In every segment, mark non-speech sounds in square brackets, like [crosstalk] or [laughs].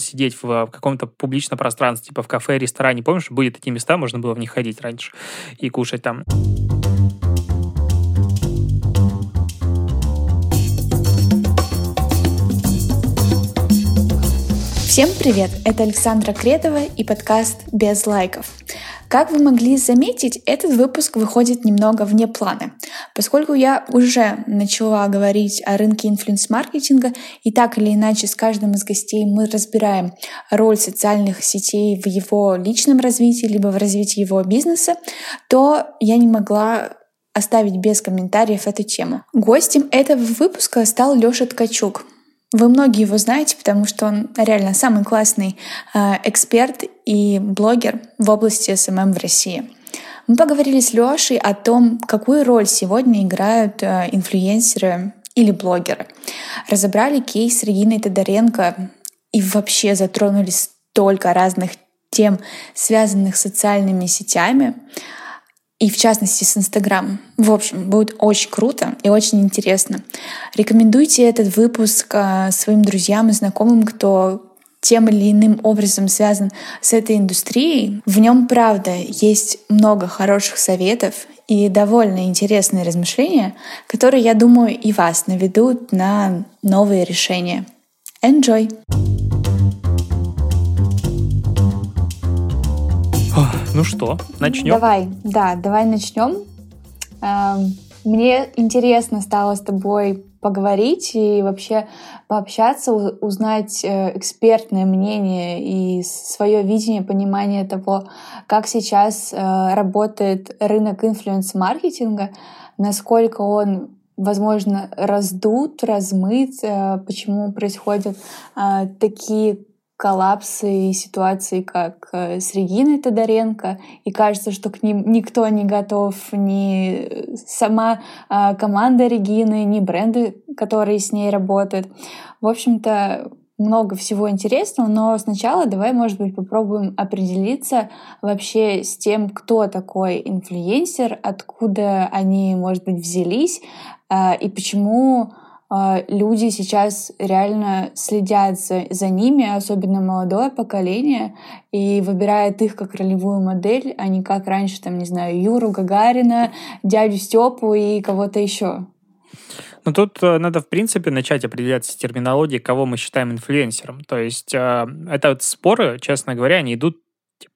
сидеть в каком-то публичном пространстве, типа в кафе, ресторане. Помнишь, были такие места, можно было в них ходить раньше и кушать там. Всем привет! Это Александра Кретова и подкаст «Без лайков». Как вы могли заметить, этот выпуск выходит немного вне плана, поскольку я уже начала говорить о рынке инфлюенс-маркетинга, и так или иначе с каждым из гостей мы разбираем роль социальных сетей в его личном развитии, либо в развитии его бизнеса, то я не могла оставить без комментариев эту тему. Гостем этого выпуска стал Лёша Ткачук, вы многие его знаете, потому что он реально самый классный э, эксперт и блогер в области SMM в России. Мы поговорили с Лешей о том, какую роль сегодня играют э, инфлюенсеры или блогеры. Разобрали кейс Регины Тодоренко и вообще затронули столько разных тем, связанных с социальными сетями и в частности с Инстаграмом. В общем, будет очень круто и очень интересно. Рекомендуйте этот выпуск а, своим друзьям и знакомым, кто тем или иным образом связан с этой индустрией. В нем, правда, есть много хороших советов и довольно интересные размышления, которые, я думаю, и вас наведут на новые решения. Enjoy! Ну что, начнем? Давай, да, давай начнем. Эм, мне интересно стало с тобой поговорить и вообще пообщаться, узнать э, экспертное мнение и свое видение, понимание того, как сейчас э, работает рынок инфлюенс-маркетинга, насколько он возможно, раздут, размыт, э, почему происходят такие коллапсы и ситуации, как э, с Региной Тодоренко, и кажется, что к ним никто не готов, ни сама а, команда Регины, ни бренды, которые с ней работают. В общем-то, много всего интересного, но сначала давай, может быть, попробуем определиться вообще с тем, кто такой инфлюенсер, откуда они, может быть, взялись, а, и почему люди сейчас реально следят за, за ними, особенно молодое поколение, и выбирает их как ролевую модель, а не как раньше, там, не знаю, Юру Гагарина, дядю Степу и кого-то еще. Ну, тут э, надо, в принципе, начать определяться с терминологией, кого мы считаем инфлюенсером. То есть э, это вот споры, честно говоря, они идут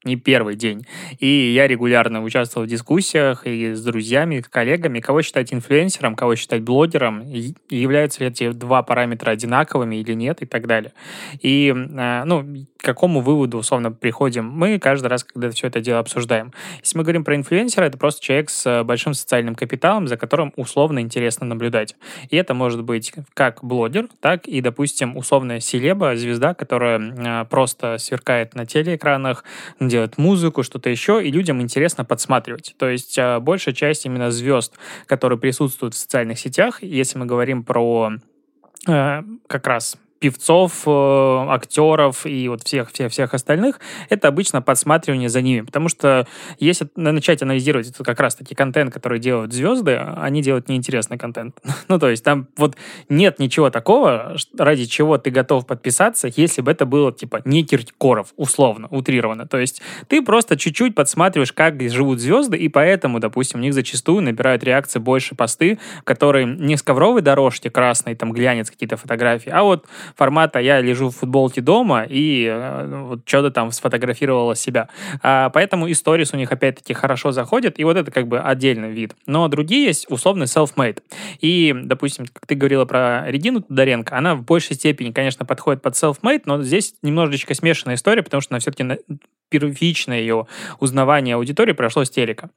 не первый день. И я регулярно участвовал в дискуссиях и с друзьями, с коллегами, кого считать инфлюенсером, кого считать блогером, и являются ли эти два параметра одинаковыми или нет и так далее. И, э, ну, к какому выводу, условно, приходим мы каждый раз, когда все это дело обсуждаем. Если мы говорим про инфлюенсера, это просто человек с большим социальным капиталом, за которым условно интересно наблюдать. И это может быть как блогер, так и, допустим, условная селеба, звезда, которая э, просто сверкает на телеэкранах, делает музыку, что-то еще, и людям интересно подсматривать. То есть э, большая часть именно звезд, которые присутствуют в социальных сетях, если мы говорим про э, как раз певцов, э, актеров и вот всех, всех, всех остальных, это обычно подсматривание за ними. Потому что если начать анализировать это как раз-таки контент, который делают звезды, они делают неинтересный контент. [laughs] ну, то есть там вот нет ничего такого, ради чего ты готов подписаться, если бы это было, типа, не Киркоров, условно, утрированно. То есть ты просто чуть-чуть подсматриваешь, как живут звезды, и поэтому, допустим, у них зачастую набирают реакции больше посты, которые не с ковровой дорожки красной, там, глянец какие-то фотографии, а вот формата «я лежу в футболке дома» и э, ну, вот что-то там сфотографировала себя. А, поэтому и сторис у них опять-таки хорошо заходят, и вот это как бы отдельный вид. Но другие есть условный self-made. И, допустим, как ты говорила про Регину Тодоренко, она в большей степени, конечно, подходит под self-made, но здесь немножечко смешанная история, потому что она все-таки первичное ее узнавание аудитории прошло с телека.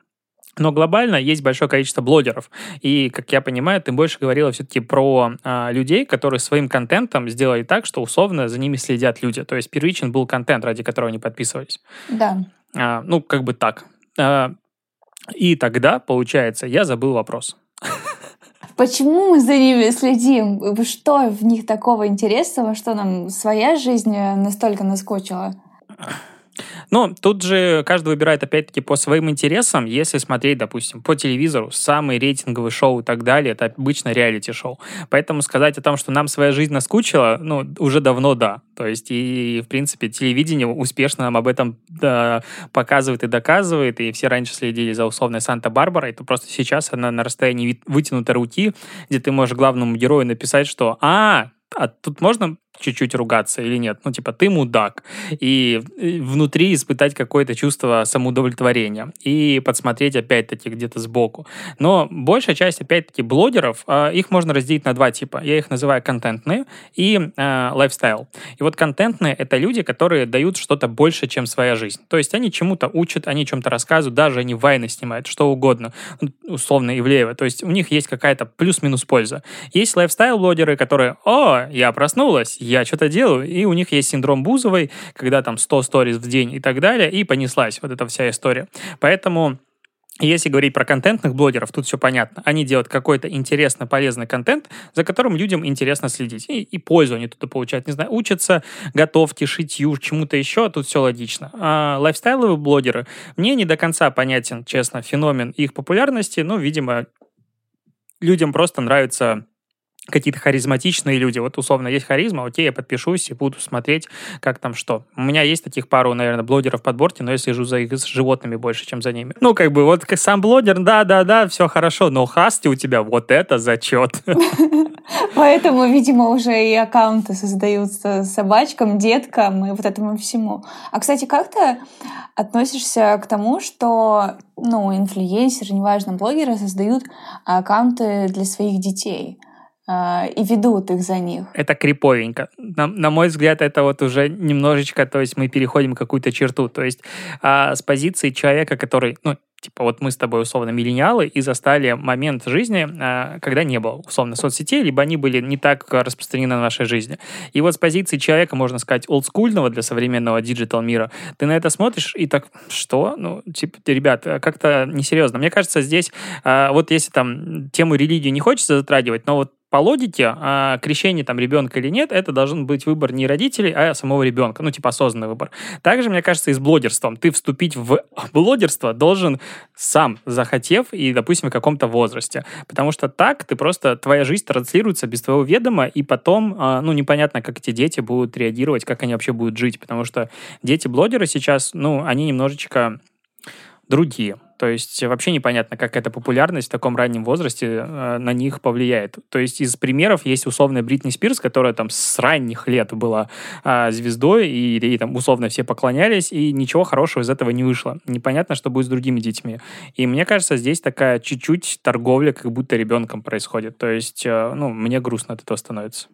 Но глобально есть большое количество блогеров. И, как я понимаю, ты больше говорила все-таки про а, людей, которые своим контентом сделали так, что условно за ними следят люди. То есть первичен был контент, ради которого они подписывались. Да. А, ну, как бы так. А, и тогда, получается, я забыл вопрос. Почему мы за ними следим? Что в них такого интересного, что нам своя жизнь настолько наскочила? Ну, тут же каждый выбирает, опять-таки, по своим интересам. Если смотреть, допустим, по телевизору, самые рейтинговые шоу и так далее, это обычно реалити-шоу. Поэтому сказать о том, что нам своя жизнь наскучила, ну, уже давно да. То есть, и, в принципе, телевидение успешно нам об этом да, показывает и доказывает, и все раньше следили за условной Санта-Барбарой, то просто сейчас она на расстоянии вытянутой руки, где ты можешь главному герою написать, что «А, а тут можно чуть-чуть ругаться или нет. Ну, типа, ты мудак. И внутри испытать какое-то чувство самоудовлетворения. И подсмотреть, опять-таки, где-то сбоку. Но большая часть, опять-таки, блогеров, а, их можно разделить на два типа. Я их называю контентные и э, лайфстайл. И вот контентные — это люди, которые дают что-то больше, чем своя жизнь. То есть они чему-то учат, они чем-то рассказывают, даже они вайны снимают, что угодно, условно Ивлеева. То есть у них есть какая-то плюс-минус польза. Есть лайфстайл-блогеры, которые, о, я проснулась, я что-то делаю, и у них есть синдром Бузовой, когда там 100 сториз в день и так далее, и понеслась вот эта вся история. Поэтому если говорить про контентных блогеров, тут все понятно. Они делают какой-то интересно полезный контент, за которым людям интересно следить. И, и пользу они туда получают. Не знаю, учатся готовьте, шитью, чему-то еще, тут все логично. А лайфстайловые блогеры, мне не до конца понятен, честно, феномен их популярности. Ну, видимо, людям просто нравится какие-то харизматичные люди. Вот, условно, есть харизма, окей, я подпишусь и буду смотреть, как там что. У меня есть таких пару, наверное, блогеров в подборке, но я слежу за их животными больше, чем за ними. Ну, как бы, вот как сам блогер, да-да-да, все хорошо, но хасти у тебя вот это зачет. [laughs] Поэтому, видимо, уже и аккаунты создаются собачкам, деткам и вот этому всему. А, кстати, как ты относишься к тому, что, ну, инфлюенсеры, неважно, блогеры создают аккаунты для своих детей? А, и ведут их за них. Это криповенько. На, на мой взгляд, это вот уже немножечко, то есть мы переходим какую-то черту. То есть а, с позиции человека, который, ну, типа вот мы с тобой условно миллениалы и застали момент жизни, а, когда не было условно соцсетей, либо они были не так распространены в нашей жизни. И вот с позиции человека, можно сказать, олдскульного для современного digital мира, ты на это смотришь и так, что? Ну, типа, ребят, как-то несерьезно. Мне кажется, здесь, а, вот если там тему религии не хочется затрагивать, но вот по логике, а, крещение там ребенка или нет, это должен быть выбор не родителей, а самого ребенка, ну, типа осознанный выбор. Также, мне кажется, и с блогерством. Ты вступить в [laughs] блогерство должен сам, захотев и, допустим, в каком-то возрасте. Потому что так ты просто, твоя жизнь транслируется без твоего ведома, и потом, а, ну, непонятно, как эти дети будут реагировать, как они вообще будут жить. Потому что дети-блогеры сейчас, ну, они немножечко другие. То есть вообще непонятно, как эта популярность в таком раннем возрасте э, на них повлияет. То есть из примеров есть условная Бритни Спирс, которая там с ранних лет была э, звездой, и ей там условно все поклонялись, и ничего хорошего из этого не вышло. Непонятно, что будет с другими детьми. И мне кажется, здесь такая чуть-чуть торговля как будто ребенком происходит. То есть, э, ну, мне грустно от этого становится.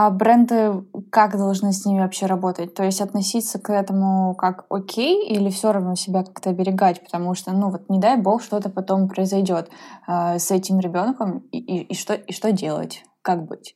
А бренды как должны с ними вообще работать? То есть относиться к этому как окей или все равно себя как-то оберегать? Потому что, ну вот не дай бог, что-то потом произойдет э, с этим ребенком, и, и, и, что, и что делать? Как быть?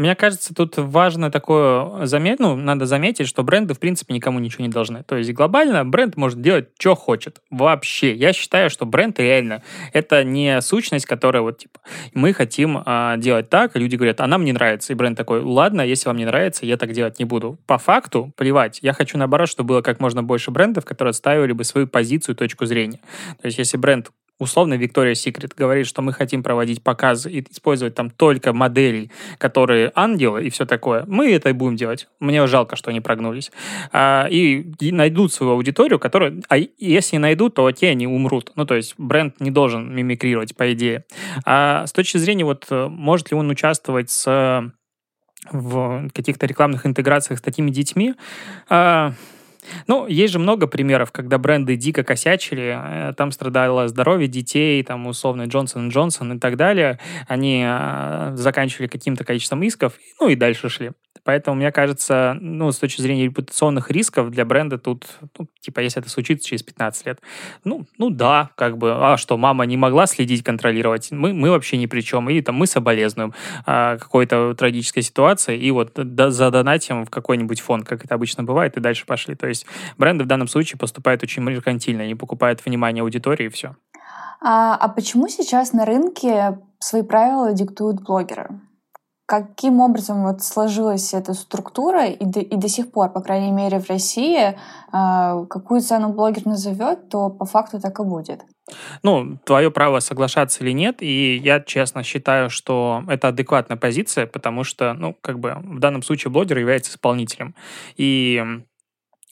Мне кажется, тут важно такое заметить, ну, надо заметить, что бренды, в принципе, никому ничего не должны. То есть глобально бренд может делать, что хочет. Вообще. Я считаю, что бренд реально это не сущность, которая вот, типа, мы хотим а, делать так, и люди говорят, а нам не нравится. И бренд такой, ладно, если вам не нравится, я так делать не буду. По факту, плевать. Я хочу, наоборот, чтобы было как можно больше брендов, которые отстаивали бы свою позицию, точку зрения. То есть если бренд условно Victoria's Secret говорит, что мы хотим проводить показы и использовать там только модели, которые ангелы и все такое, мы это и будем делать. Мне жалко, что они прогнулись. А, и, найдут свою аудиторию, которую, а если найдут, то окей, они умрут. Ну, то есть бренд не должен мимикрировать, по идее. А с точки зрения, вот, может ли он участвовать с в каких-то рекламных интеграциях с такими детьми, а, ну, есть же много примеров, когда бренды дико косячили, э, там страдало здоровье детей, там условно Джонсон Джонсон и так далее, они э, заканчивали каким-то количеством исков, ну и дальше шли. Поэтому, мне кажется, ну, с точки зрения репутационных рисков для бренда тут, ну, типа, если это случится через 15 лет, ну, ну да, как бы, а что, мама не могла следить, контролировать, мы, мы вообще ни при чем, и там мы соболезнуем а, какой-то трагической ситуации, и вот да, задонатим в какой-нибудь фонд, как это обычно бывает, и дальше пошли. То есть бренды в данном случае поступают очень меркантильно, они покупают внимание аудитории, и все. А, а почему сейчас на рынке свои правила диктуют блогеры? каким образом вот сложилась эта структура и до, и до сих пор, по крайней мере, в России, э, какую цену блогер назовет, то по факту так и будет. Ну, твое право соглашаться или нет, и я честно считаю, что это адекватная позиция, потому что, ну, как бы в данном случае блогер является исполнителем. И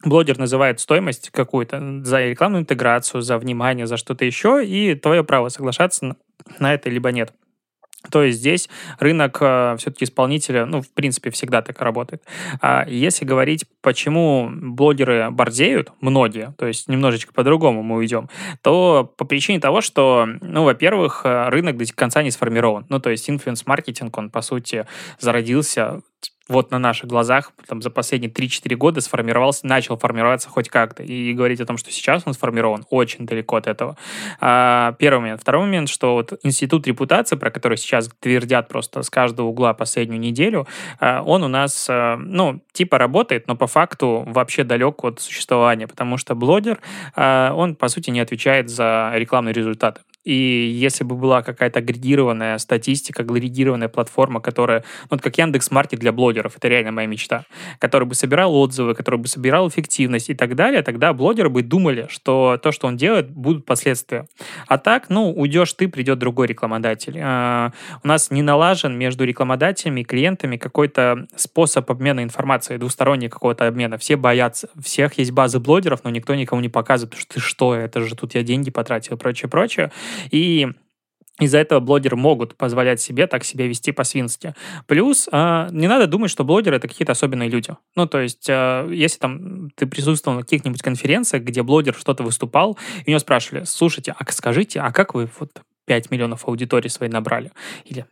блогер называет стоимость какую-то за рекламную интеграцию, за внимание, за что-то еще, и твое право соглашаться на это либо нет. То есть здесь рынок э, все-таки исполнителя, ну, в принципе, всегда так работает. А если говорить, почему блогеры борзеют, многие, то есть немножечко по-другому мы уйдем, то по причине того, что, ну, во-первых, э, рынок до конца не сформирован. Ну, то есть инфлюенс-маркетинг, он, по сути, зародился вот на наших глазах там, за последние 3-4 года сформировался, начал формироваться хоть как-то. И говорить о том, что сейчас он сформирован, очень далеко от этого. А, первый момент. Второй момент, что вот институт репутации, про который сейчас твердят просто с каждого угла последнюю неделю, а, он у нас, а, ну, типа работает, но по факту вообще далек от существования, потому что блогер, а, он, по сути, не отвечает за рекламные результаты. И если бы была какая-то агрегированная статистика, агрегированная платформа, которая, ну, вот как Яндекс Маркет для блогеров, это реально моя мечта, который бы собирал отзывы, который бы собирал эффективность и так далее, тогда блогеры бы думали, что то, что он делает, будут последствия. А так, ну, уйдешь ты, придет другой рекламодатель. А, у нас не налажен между рекламодателями и клиентами какой-то способ обмена информацией, двусторонний какого-то обмена. Все боятся, всех есть базы блогеров, но никто никому не показывает, что ты что, это же тут я деньги потратил и прочее, прочее. И из-за этого блогеры могут позволять себе так себя вести по-свински. Плюс э, не надо думать, что блогеры это какие-то особенные люди. Ну, то есть, э, если там ты присутствовал на каких-нибудь конференциях, где блогер что-то выступал, и у него спрашивали, слушайте, а скажите, а как вы вот 5 миллионов аудитории своей набрали? Или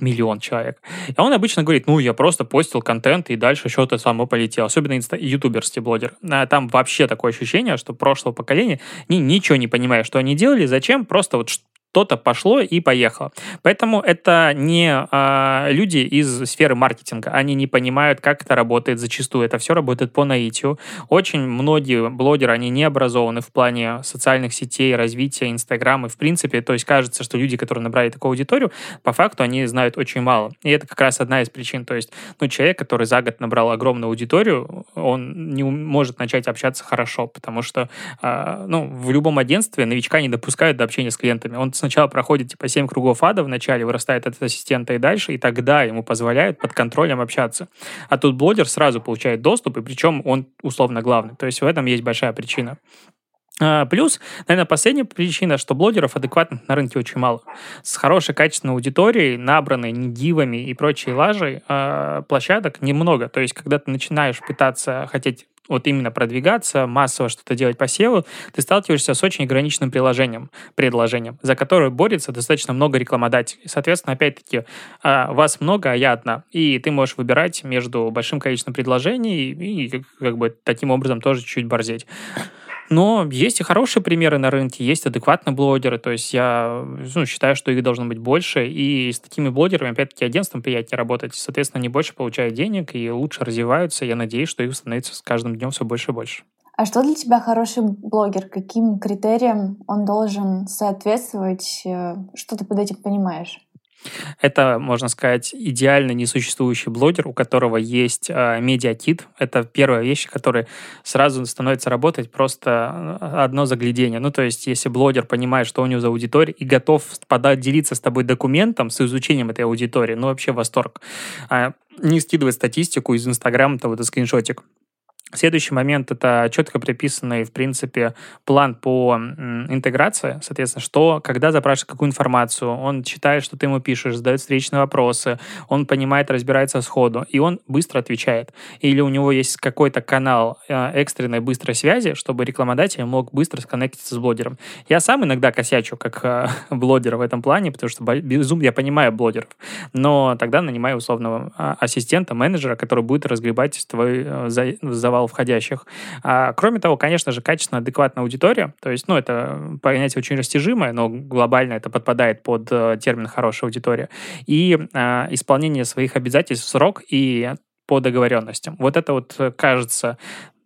миллион человек. И он обычно говорит, ну, я просто постил контент, и дальше что-то само полетело. Особенно инста- ютуберский блогер. А там вообще такое ощущение, что прошлого поколения ни, ничего не понимая, что они делали, зачем, просто вот что-то пошло и поехало. Поэтому это не а, люди из сферы маркетинга. Они не понимают, как это работает зачастую. Это все работает по наитию. Очень многие блогеры, они не образованы в плане социальных сетей, развития Инстаграма. В принципе, то есть кажется, что люди, которые набрали такую аудиторию, по факту они знают очень мало. И это как раз одна из причин. То есть, ну, человек, который за год набрал огромную аудиторию, он не может начать общаться хорошо, потому что, а, ну, в любом агентстве новичка не допускают до общения с клиентами. Он сначала проходит типа 7 кругов ада, вначале вырастает от ассистента и дальше, и тогда ему позволяют под контролем общаться. А тут блогер сразу получает доступ, и причем он условно главный. То есть в этом есть большая причина. А, плюс, наверное, последняя причина, что блогеров адекватных на рынке очень мало. С хорошей качественной аудиторией, набранной не дивами и прочей лажей, а, площадок немного. То есть, когда ты начинаешь пытаться хотеть вот именно продвигаться, массово что-то делать по SEO, ты сталкиваешься с очень ограниченным приложением, предложением, за которое борется достаточно много рекламодателей. Соответственно, опять-таки, а, вас много, а я одна. И ты можешь выбирать между большим количеством предложений и как бы таким образом тоже чуть-чуть борзеть. Но есть и хорошие примеры на рынке, есть адекватные блогеры, то есть я ну, считаю, что их должно быть больше, и с такими блогерами, опять-таки, агентством приятнее работать, соответственно, они больше получают денег и лучше развиваются, я надеюсь, что их становится с каждым днем все больше и больше. А что для тебя хороший блогер? Каким критериям он должен соответствовать? Э, что ты под этим понимаешь? Это, можно сказать, идеально несуществующий блогер, у которого есть э, медиакит. Это первая вещь, которая сразу становится работать просто э, одно заглядение. Ну, то есть, если блогер понимает, что у него за аудитория, и готов подать, делиться с тобой документом с изучением этой аудитории, ну, вообще восторг. А не скидывать статистику из Инстаграма, то вот это скриншотик. Следующий момент — это четко приписанный, в принципе, план по интеграции. Соответственно, что, когда запрашивает какую информацию, он читает, что ты ему пишешь, задает встречные вопросы, он понимает, разбирается сходу, и он быстро отвечает. Или у него есть какой-то канал э, экстренной быстрой связи, чтобы рекламодатель мог быстро сконнектиться с блогером. Я сам иногда косячу как э, [laughs] блогер в этом плане, потому что безумно я понимаю блогеров, но тогда нанимаю условного а, ассистента, менеджера, который будет разгребать твой э, завал потенциал входящих. А, кроме того, конечно же, качественная, адекватная аудитория. То есть, ну, это понятие очень растяжимое, но глобально это подпадает под э, термин «хорошая аудитория». И а, исполнение своих обязательств в срок и по договоренностям. Вот это вот э, кажется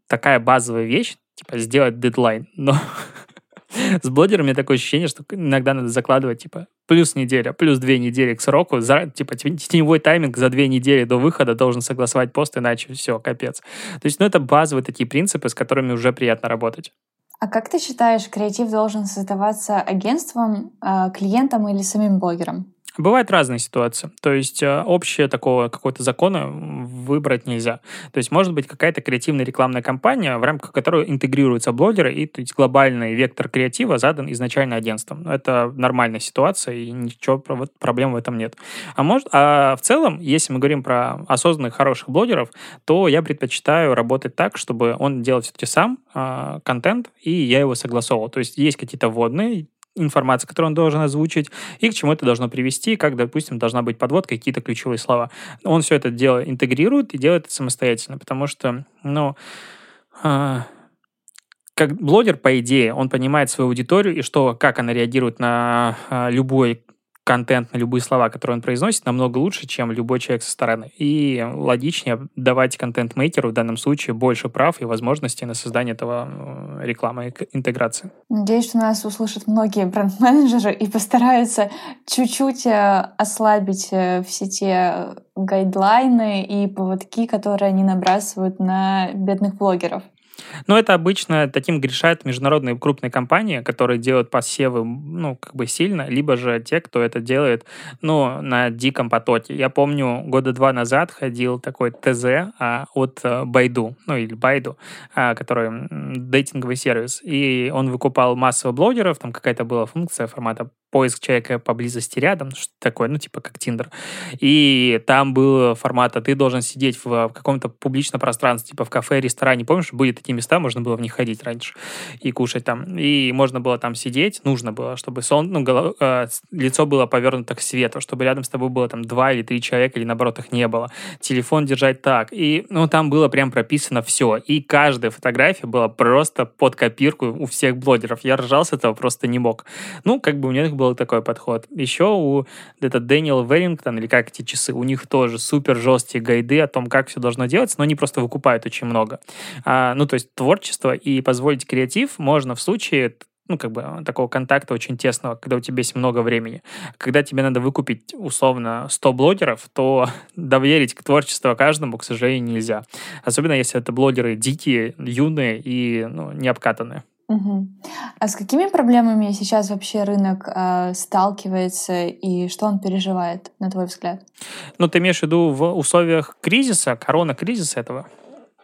такая базовая вещь, типа сделать дедлайн, но [laughs] [laughs] С блогерами такое ощущение, что иногда надо закладывать, типа, плюс неделя, плюс две недели к сроку, за, типа, теневой тайминг за две недели до выхода должен согласовать пост, иначе все, капец. То есть, ну, это базовые такие принципы, с которыми уже приятно работать. А как ты считаешь, креатив должен создаваться агентством, а, клиентом или самим блогером? Бывают разные ситуации. То есть э, общее такого какого-то закона выбрать нельзя. То есть может быть какая-то креативная рекламная кампания, в рамках которой интегрируются блогеры, и то есть глобальный вектор креатива задан изначально агентством. Это нормальная ситуация, и ничего проблем в этом нет. А, может, а в целом, если мы говорим про осознанных, хороших блогеров, то я предпочитаю работать так, чтобы он делал все-таки сам э, контент, и я его согласовывал. То есть есть какие-то вводные, информация, которую он должен озвучить, и к чему это должно привести, как, допустим, должна быть подводка, какие-то ключевые слова. Он все это дело интегрирует и делает это самостоятельно, потому что, ну, э, как блогер, по идее, он понимает свою аудиторию и что, как она реагирует на э, любой контент на любые слова, которые он произносит, намного лучше, чем любой человек со стороны. И логичнее давать контент-мейкеру в данном случае больше прав и возможностей на создание этого э, рекламы и интеграции. Надеюсь, что нас услышат многие бренд-менеджеры и постараются чуть-чуть э, ослабить э, все те гайдлайны и поводки, которые они набрасывают на бедных блогеров. Но это обычно таким грешают международные крупные компании, которые делают посевы, ну, как бы сильно, либо же те, кто это делает, ну, на диком потоке. Я помню, года два назад ходил такой ТЗ а, от а, Байду, ну, или Байду, а, который дейтинговый сервис, и он выкупал массово блогеров, там какая-то была функция формата поиск человека поблизости рядом, что такое, ну, типа как Тиндер. И там был формат, а ты должен сидеть в каком-то публичном пространстве, типа в кафе, ресторане. Помнишь, были такие места, можно было в них ходить раньше и кушать там. И можно было там сидеть, нужно было, чтобы сон, ну, голов, э, лицо было повернуто к свету, чтобы рядом с тобой было там два или три человека, или наоборот их не было. Телефон держать так. И, ну, там было прям прописано все. И каждая фотография была просто под копирку у всех блогеров. Я ржал с этого, просто не мог. Ну, как бы у них был такой подход. Еще у это Дэниел Верингтон, или как эти часы, у них тоже супер жесткие гайды о том, как все должно делаться, но они просто выкупают очень много. А, ну, то есть творчество и позволить креатив можно в случае ну, как бы такого контакта очень тесного, когда у тебя есть много времени. Когда тебе надо выкупить, условно, 100 блогеров, то [laughs] доверить к творчеству каждому, к сожалению, нельзя. Особенно, если это блогеры дикие, юные и ну, не обкатанные. Угу. А с какими проблемами сейчас вообще рынок э, сталкивается и что он переживает, на твой взгляд? Ну, ты имеешь в виду в условиях кризиса, корона-кризиса этого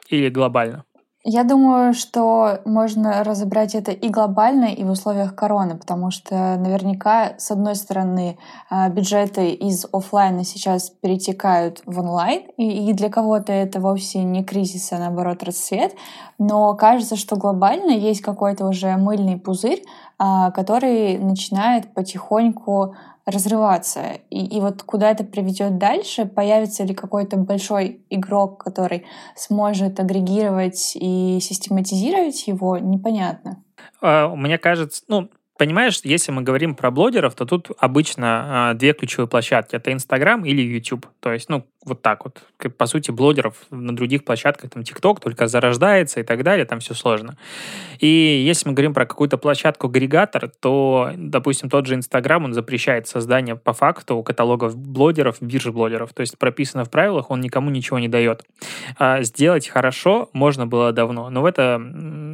или глобально? Я думаю, что можно разобрать это и глобально, и в условиях короны, потому что наверняка, с одной стороны, а, бюджеты из офлайна сейчас перетекают в онлайн, и для кого-то это вовсе не кризис, а наоборот расцвет, но кажется, что глобально есть какой-то уже мыльный пузырь, а, который начинает потихоньку разрываться. И, и вот куда это приведет дальше, появится ли какой-то большой игрок, который сможет агрегировать и систематизировать его, непонятно. А, мне кажется, ну, понимаешь, если мы говорим про блогеров, то тут обычно э, две ключевые площадки. Это Инстаграм или YouTube. То есть, ну, вот так вот. По сути, блогеров на других площадках, там, ТикТок только зарождается и так далее, там все сложно. И если мы говорим про какую-то площадку-агрегатор, то, допустим, тот же Инстаграм, он запрещает создание по факту каталогов блогеров, биржи блогеров. То есть прописано в правилах, он никому ничего не дает. А сделать хорошо можно было давно, но в это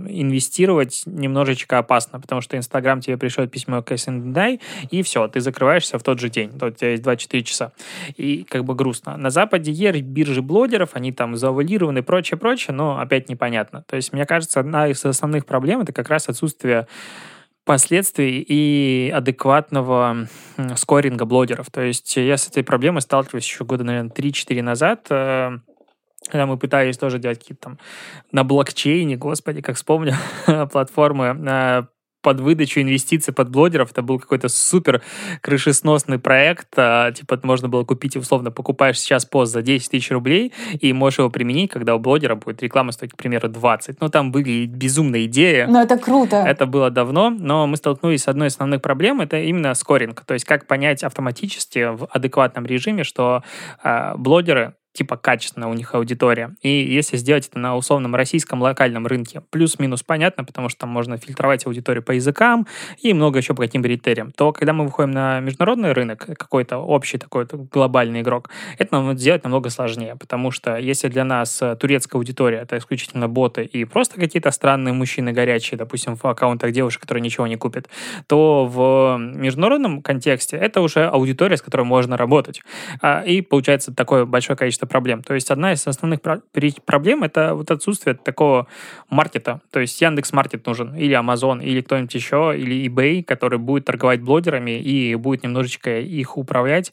инвестировать немножечко опасно, потому что Инстаграм тебе пришлет письмо к SNDI, и все, ты закрываешься в тот же день. То у тебя есть 24 часа. И как бы грустно. На Западе есть биржи блогеров, они там завуалированы и прочее, прочее, но опять непонятно. То есть, мне кажется, одна из основных проблем это как раз отсутствие последствий и адекватного скоринга блогеров. То есть я с этой проблемой сталкиваюсь еще года, наверное, 3-4 назад, э, когда мы пытались тоже делать какие-то там на блокчейне, господи, как вспомню, [laughs] платформы э, под выдачу инвестиций под блогеров. Это был какой-то супер крышесносный проект. А, типа можно было купить, условно, покупаешь сейчас пост за 10 тысяч рублей и можешь его применить, когда у блогера будет реклама стоить, к примеру, 20. Ну, там были безумные идеи. Но это круто. Это было давно, но мы столкнулись с одной из основных проблем, это именно скоринг. То есть как понять автоматически в адекватном режиме, что э, блогеры типа качественная у них аудитория. И если сделать это на условном российском локальном рынке, плюс-минус понятно, потому что там можно фильтровать аудиторию по языкам и много еще по каким критериям, то когда мы выходим на международный рынок, какой-то общий такой глобальный игрок, это нам сделать намного сложнее, потому что если для нас турецкая аудитория это исключительно боты и просто какие-то странные мужчины горячие, допустим, в аккаунтах девушек, которые ничего не купят, то в международном контексте это уже аудитория, с которой можно работать. А, и получается такое большое количество проблем. То есть одна из основных проблем это вот отсутствие такого маркета. То есть Яндекс Маркет нужен, или Amazon, или кто-нибудь еще, или eBay, который будет торговать блогерами и будет немножечко их управлять.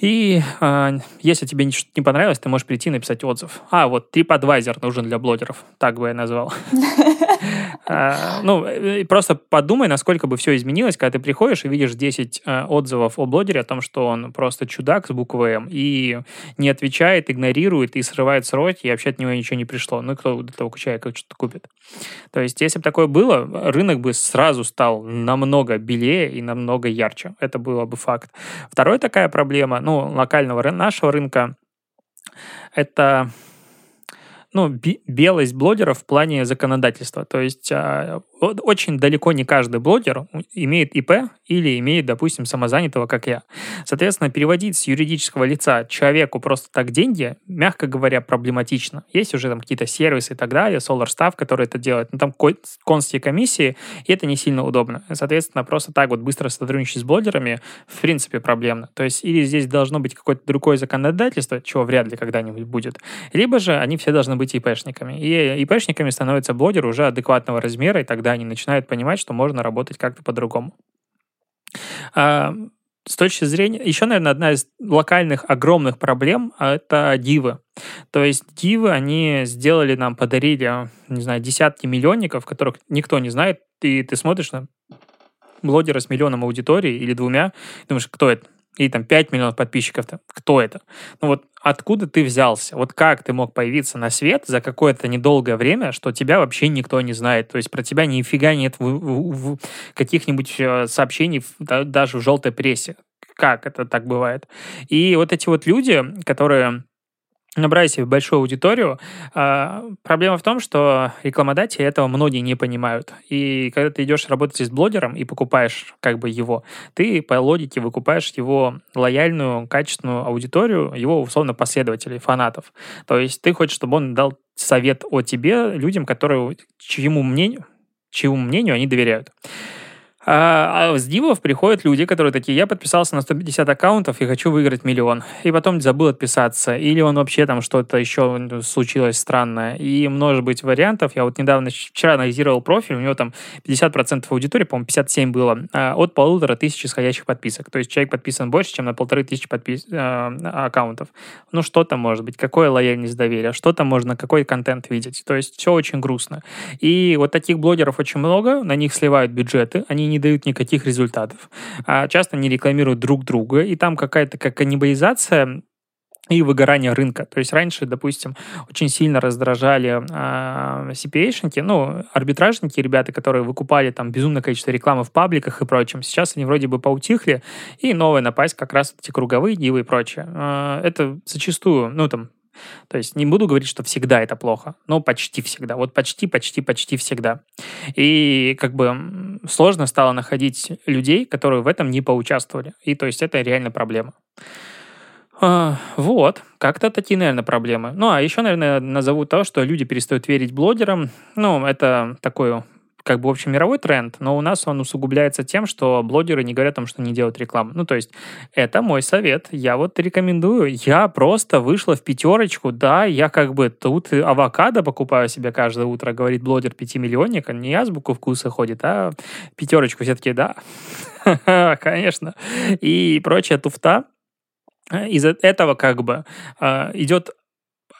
И э, если тебе ничего не понравилось, ты можешь прийти и написать отзыв. А, вот TripAdvisor нужен для блогеров. Так бы я назвал. [laughs] А, ну, просто подумай, насколько бы все изменилось, когда ты приходишь и видишь 10 э, отзывов о блогере о том, что он просто чудак с буквой М и не отвечает, игнорирует и срывает сроки, и вообще от него ничего не пришло. Ну, кто до того человека что-то купит? То есть, если бы такое было, рынок бы сразу стал намного белее и намного ярче. Это было бы факт. Вторая такая проблема, ну, локального нашего рынка, это ну, белость блогеров в плане законодательства. То есть а, очень далеко не каждый блогер имеет ИП или имеет, допустим, самозанятого, как я. Соответственно, переводить с юридического лица человеку просто так деньги, мягко говоря, проблематично. Есть уже там какие-то сервисы и так далее, SolarStaff, который это делает, но там конские комиссии, и это не сильно удобно. Соответственно, просто так вот быстро сотрудничать с блогерами в принципе проблемно. То есть или здесь должно быть какое-то другое законодательство, чего вряд ли когда-нибудь будет, либо же они все должны быть ИПшниками. И ИПшниками становятся блогеры уже адекватного размера и так далее когда они начинают понимать, что можно работать как-то по-другому. А, с точки зрения... Еще, наверное, одна из локальных огромных проблем — это дивы. То есть дивы, они сделали нам, подарили, не знаю, десятки миллионников, которых никто не знает, и ты смотришь на блогера с миллионом аудитории или двумя, думаешь, кто это? И там 5 миллионов подписчиков, -то. кто это? Ну вот откуда ты взялся? Вот как ты мог появиться на свет за какое-то недолгое время, что тебя вообще никто не знает? То есть про тебя нифига нет в, в, в каких-нибудь э, сообщений да, даже в желтой прессе. Как это так бывает? И вот эти вот люди, которые набрать себе большую аудиторию. А, проблема в том, что рекламодатели этого многие не понимают. И когда ты идешь работать с блогером и покупаешь как бы его, ты по логике выкупаешь его лояльную, качественную аудиторию, его условно последователей, фанатов. То есть ты хочешь, чтобы он дал совет о тебе людям, которые, чьему мнению, чьему мнению они доверяют. А, а с дивов приходят люди, которые такие, я подписался на 150 аккаунтов и хочу выиграть миллион. И потом забыл отписаться. Или он вообще там что-то еще случилось странное. И может быть вариантов. Я вот недавно, вчера анализировал профиль, у него там 50% аудитории, по-моему, 57 было, а, от полутора тысяч исходящих подписок. То есть человек подписан больше, чем на полторы тысячи подпис... э, аккаунтов. Ну, что там может быть? Какое лояльность доверия? Что там можно, какой контент видеть? То есть все очень грустно. И вот таких блогеров очень много, на них сливают бюджеты, они не дают никаких результатов. А часто не рекламируют друг друга, и там какая-то как каннибализация и выгорание рынка. То есть раньше, допустим, очень сильно раздражали э, а, CPA-шники, ну, арбитражники, ребята, которые выкупали там безумное количество рекламы в пабликах и прочем. Сейчас они вроде бы поутихли, и новая напасть как раз эти круговые дивы и прочее. Э, это зачастую, ну, там, то есть не буду говорить, что всегда это плохо, но почти всегда. Вот почти, почти, почти всегда. И как бы сложно стало находить людей, которые в этом не поучаствовали. И то есть это реально проблема. А, вот, как-то такие, наверное, проблемы. Ну, а еще, наверное, назову то, что люди перестают верить блогерам. Ну, это такое как бы общий мировой тренд, но у нас он усугубляется тем, что блогеры не говорят о том, что не делают рекламу. Ну, то есть, это мой совет. Я вот рекомендую. Я просто вышла в пятерочку, да, я как бы тут авокадо покупаю себе каждое утро, говорит блогер пятимиллионник, не азбуку вкуса ходит, а пятерочку все-таки, да, [laughs] конечно. И прочая туфта. Из этого как бы а, идет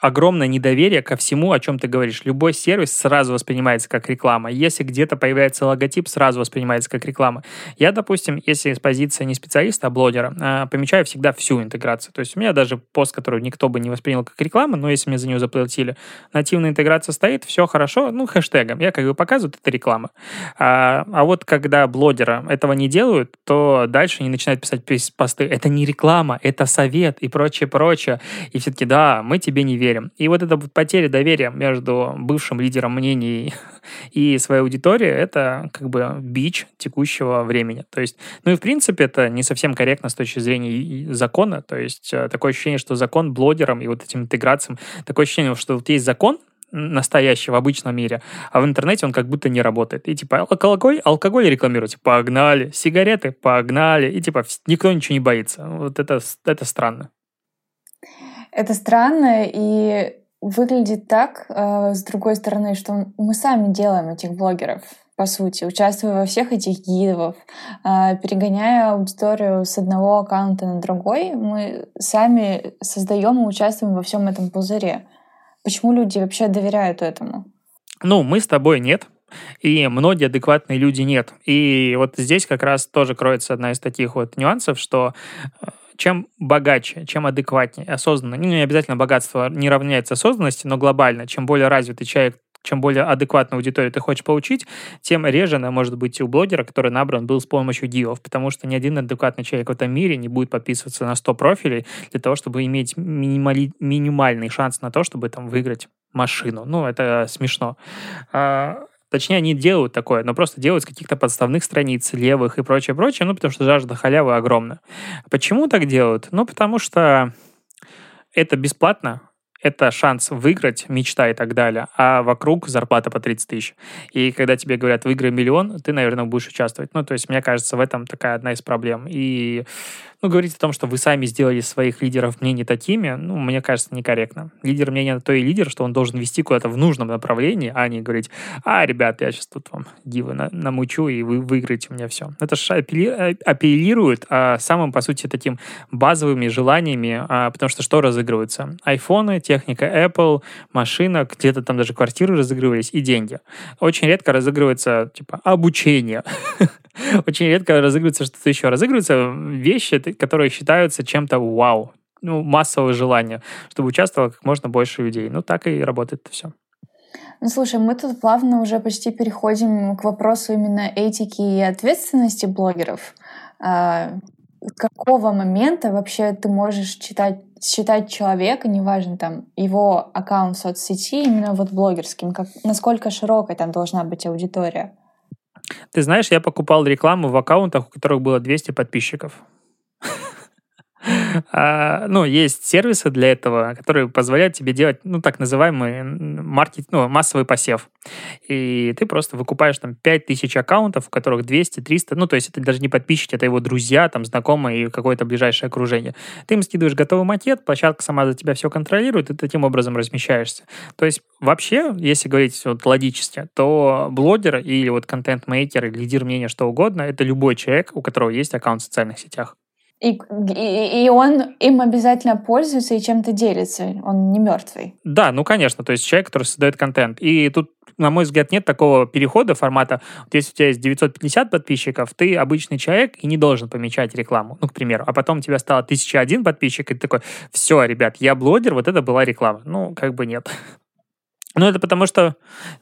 огромное недоверие ко всему, о чем ты говоришь. Любой сервис сразу воспринимается как реклама. Если где-то появляется логотип, сразу воспринимается как реклама. Я, допустим, если с позиции не специалиста, а блогера, а, помечаю всегда всю интеграцию. То есть у меня даже пост, который никто бы не воспринял как реклама, но если мне за нее заплатили, нативная интеграция стоит, все хорошо, ну, хэштегом. Я как бы показываю, это реклама. А, а вот когда блогера этого не делают, то дальше они начинают писать посты. Это не реклама, это совет и прочее, прочее. И все-таки, да, мы тебе не верим. И вот эта потеря доверия между бывшим лидером мнений [laughs] и своей аудиторией, это как бы бич текущего времени. То есть, ну и в принципе это не совсем корректно с точки зрения закона. То есть э, такое ощущение, что закон блогерам и вот этим интеграциям, такое ощущение, что вот есть закон, настоящий в обычном мире, а в интернете он как будто не работает. И типа алкоголь, алкоголь рекламируете, погнали, сигареты, погнали, и типа никто ничего не боится. Вот это, это странно. Это странно, и выглядит так, э, с другой стороны, что мы сами делаем этих блогеров, по сути, участвуя во всех этих гидов, э, перегоняя аудиторию с одного аккаунта на другой, мы сами создаем и участвуем во всем этом пузыре. Почему люди вообще доверяют этому? Ну, мы с тобой нет, и многие адекватные люди нет. И вот здесь как раз тоже кроется одна из таких вот нюансов, что э, чем богаче, чем адекватнее, осознанно, ну, не обязательно богатство не равняется осознанности, но глобально, чем более развитый человек, чем более адекватную аудиторию ты хочешь получить, тем реже она может быть у блогера, который набран был с помощью дивов, потому что ни один адекватный человек в этом мире не будет подписываться на 100 профилей для того, чтобы иметь минимали, минимальный шанс на то, чтобы там выиграть машину. Ну, это смешно. А, Точнее, они делают такое, но просто делают с каких-то подставных страниц, левых и прочее, прочее, ну, потому что жажда халявы огромна. Почему так делают? Ну, потому что это бесплатно, это шанс выиграть, мечта и так далее, а вокруг зарплата по 30 тысяч. И когда тебе говорят, выиграй миллион, ты, наверное, будешь участвовать. Ну, то есть, мне кажется, в этом такая одна из проблем. И ну, говорить о том, что вы сами сделали своих лидеров мнений такими, ну, мне кажется, некорректно. Лидер мнения то и лидер, что он должен вести куда-то в нужном направлении, а не говорить, а, ребят, я сейчас тут вам дивы на, намучу, и вы выиграете у меня все. Это же апелли, апеллирует а, самым, по сути, таким базовыми желаниями, а, потому что что разыгрывается? Айфоны, техника Apple, машина, где-то там даже квартиры разыгрывались и деньги. Очень редко разыгрывается, типа, обучение. [laughs] Очень редко разыгрывается что-то еще. Разыгрываются вещи, которые считаются чем-то вау, ну, массовое желание, чтобы участвовало как можно больше людей. Ну, так и работает это все. Ну, слушай, мы тут плавно уже почти переходим к вопросу именно этики и ответственности блогеров. А, какого момента вообще ты можешь читать, считать человека, неважно там его аккаунт в соцсети, именно вот блогерским, как, насколько широкой там должна быть аудитория? Ты знаешь, я покупал рекламу в аккаунтах, у которых было 200 подписчиков. А, ну, есть сервисы для этого, которые позволяют тебе делать, ну, так называемый маркет, ну, массовый посев. И ты просто выкупаешь там 5000 аккаунтов, у которых 200, 300, ну, то есть это даже не подписчики, это его друзья, там, знакомые и какое-то ближайшее окружение. Ты им скидываешь готовый макет, площадка сама за тебя все контролирует, и ты таким образом размещаешься. То есть вообще, если говорить вот логически, то блогер или вот контент-мейкер, лидер мнения, что угодно, это любой человек, у которого есть аккаунт в социальных сетях. И, и, и он им обязательно пользуется и чем-то делится. Он не мертвый. Да, ну конечно. То есть человек, который создает контент. И тут, на мой взгляд, нет такого перехода формата. Вот если у тебя есть 950 подписчиков, ты обычный человек и не должен помечать рекламу. Ну, к примеру. А потом у тебя стало 1001 подписчик, и ты такой, все, ребят, я блогер, вот это была реклама. Ну, как бы нет. Ну, это потому что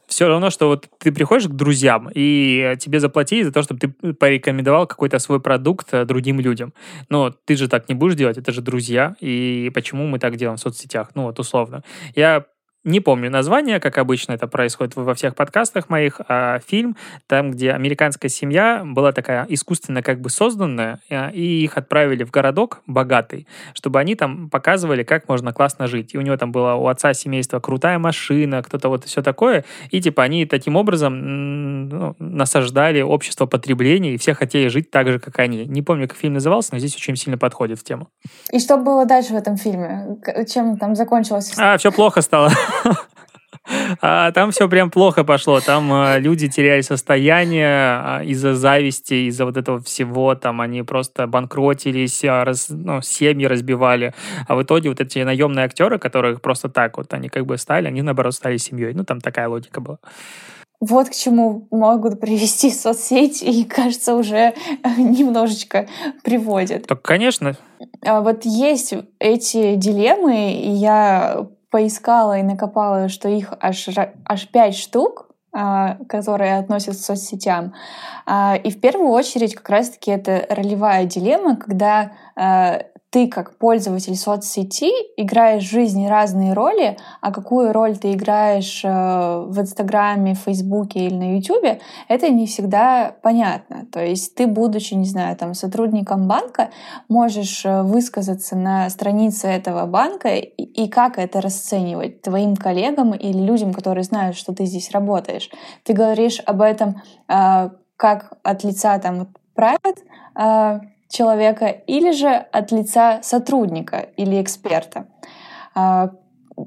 все равно, что вот ты приходишь к друзьям, и тебе заплатили за то, чтобы ты порекомендовал какой-то свой продукт э, другим людям. Но ты же так не будешь делать, это же друзья. И почему мы так делаем в соцсетях? Ну, вот условно. Я не помню название, как обычно это происходит во всех подкастах моих, а фильм, там, где американская семья была такая искусственно как бы созданная, а, и их отправили в городок богатый, чтобы они там показывали, как можно классно жить. И у него там была у отца семейства крутая машина, кто-то вот все такое, и типа они таким образом ну, насаждали общество потребления, и все хотели жить так же, как они. Не помню, как фильм назывался, но здесь очень сильно подходит в тему. И что было дальше в этом фильме? Чем там закончилось? А, все плохо стало. [laughs] А там все прям плохо пошло. Там а, люди теряли состояние а, из-за зависти, из-за вот этого всего. Там они просто банкротились, а, раз, ну, семьи разбивали. А в итоге вот эти наемные актеры, которых просто так вот они как бы стали, они наоборот стали семьей. Ну, там такая логика была. Вот к чему могут привести [laughs] соцсети, и, кажется, уже немножечко приводят. Так, конечно. А вот есть эти дилеммы, и я поискала и накопала, что их аж, аж пять штук, а, которые относятся к соцсетям. А, и в первую очередь как раз-таки это ролевая дилемма, когда ты как пользователь соцсети играешь в жизни разные роли, а какую роль ты играешь э, в Инстаграме, Фейсбуке или на Ютубе, это не всегда понятно. То есть ты, будучи, не знаю, там, сотрудником банка, можешь э, высказаться на странице этого банка и, и как это расценивать твоим коллегам или людям, которые знают, что ты здесь работаешь. Ты говоришь об этом э, как от лица там э, человека или же от лица сотрудника или эксперта. А,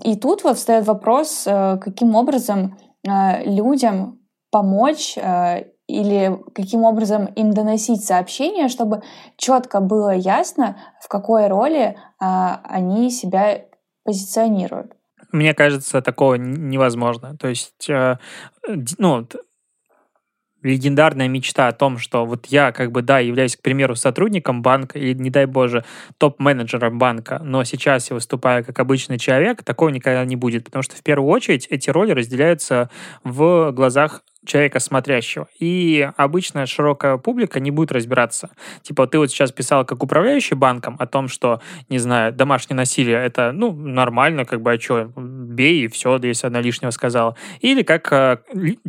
и тут вот встает вопрос, э, каким образом э, людям помочь э, или каким образом им доносить сообщение, чтобы четко было ясно, в какой роли они себя позиционируют. Мне кажется, такого невозможно. То есть, ну, легендарная мечта о том, что вот я как бы, да, являюсь, к примеру, сотрудником банка или, не дай боже, топ-менеджером банка, но сейчас я выступаю как обычный человек, такого никогда не будет, потому что в первую очередь эти роли разделяются в глазах человека смотрящего. И обычная широкая публика не будет разбираться. Типа, ты вот сейчас писал как управляющий банком о том, что, не знаю, домашнее насилие — это, ну, нормально, как бы, а что, бей, и все, если она лишнего сказала. Или как э,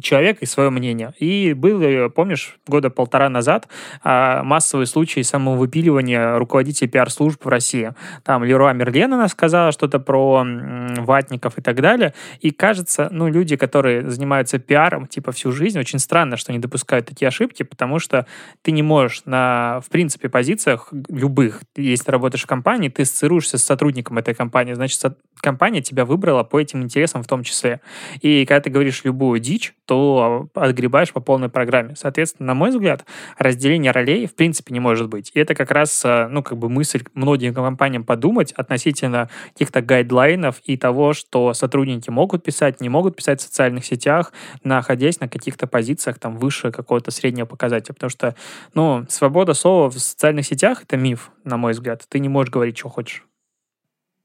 человек и свое мнение. И был, помнишь, года полтора назад э, массовый случай самовыпиливания руководителей пиар-служб в России. Там Леруа Мерлен она сказала что-то про э, ватников и так далее. И кажется, ну, люди, которые занимаются пиаром, типа, всю жизнь. Очень странно, что они допускают такие ошибки, потому что ты не можешь на, в принципе, позициях любых, если ты работаешь в компании, ты ассоциируешься с сотрудником этой компании, значит, компания тебя выбрала по этим интересам в том числе. И когда ты говоришь любую дичь, то отгребаешь по полной программе. Соответственно, на мой взгляд, разделение ролей в принципе не может быть. И это как раз, э, ну, как бы мысль многим компаниям подумать относительно каких-то гайдлайнов и того, что сотрудники могут писать, не могут писать в социальных сетях, находясь на каких-то позициях там выше какого-то среднего показателя. Потому что, ну, свобода слова в социальных сетях — это миф, на мой взгляд. Ты не можешь говорить, что хочешь.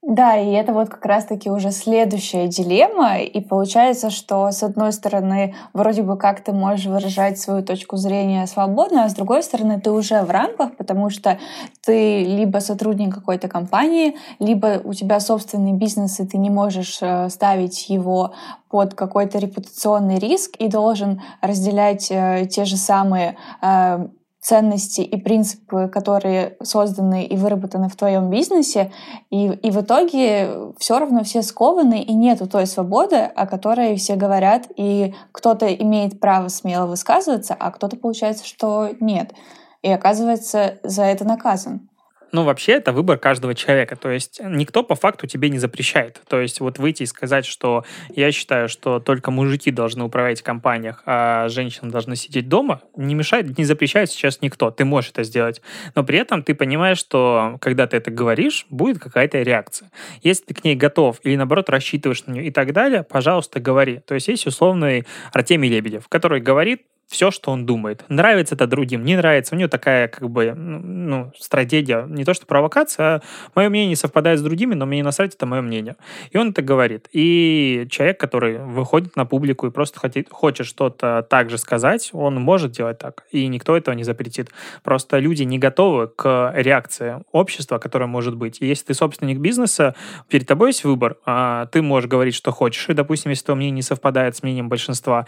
Да, и это вот как раз-таки уже следующая дилемма. И получается, что с одной стороны, вроде бы как ты можешь выражать свою точку зрения свободно, а с другой стороны, ты уже в рамках, потому что ты либо сотрудник какой-то компании, либо у тебя собственный бизнес, и ты не можешь э, ставить его под какой-то репутационный риск и должен разделять э, те же самые э, ценности и принципы, которые созданы и выработаны в твоем бизнесе, и, и в итоге все равно все скованы, и нету той свободы, о которой все говорят, и кто-то имеет право смело высказываться, а кто-то получается, что нет. И оказывается за это наказан. Ну, вообще, это выбор каждого человека. То есть никто по факту тебе не запрещает. То есть вот выйти и сказать, что я считаю, что только мужики должны управлять компаниях, а женщины должны сидеть дома, не мешает, не запрещает сейчас никто. Ты можешь это сделать. Но при этом ты понимаешь, что когда ты это говоришь, будет какая-то реакция. Если ты к ней готов или, наоборот, рассчитываешь на нее и так далее, пожалуйста, говори. То есть есть условный Артемий Лебедев, который говорит, все, что он думает. Нравится это другим, не нравится. У него такая, как бы, ну, стратегия, не то что провокация, а мое мнение не совпадает с другими, но мне не насрать, это мое мнение. И он это говорит. И человек, который выходит на публику и просто хочет, хочет что-то так же сказать, он может делать так. И никто этого не запретит. Просто люди не готовы к реакции общества, которая может быть. И если ты собственник бизнеса, перед тобой есть выбор. А ты можешь говорить, что хочешь. И, допустим, если твое мнение не совпадает с мнением большинства,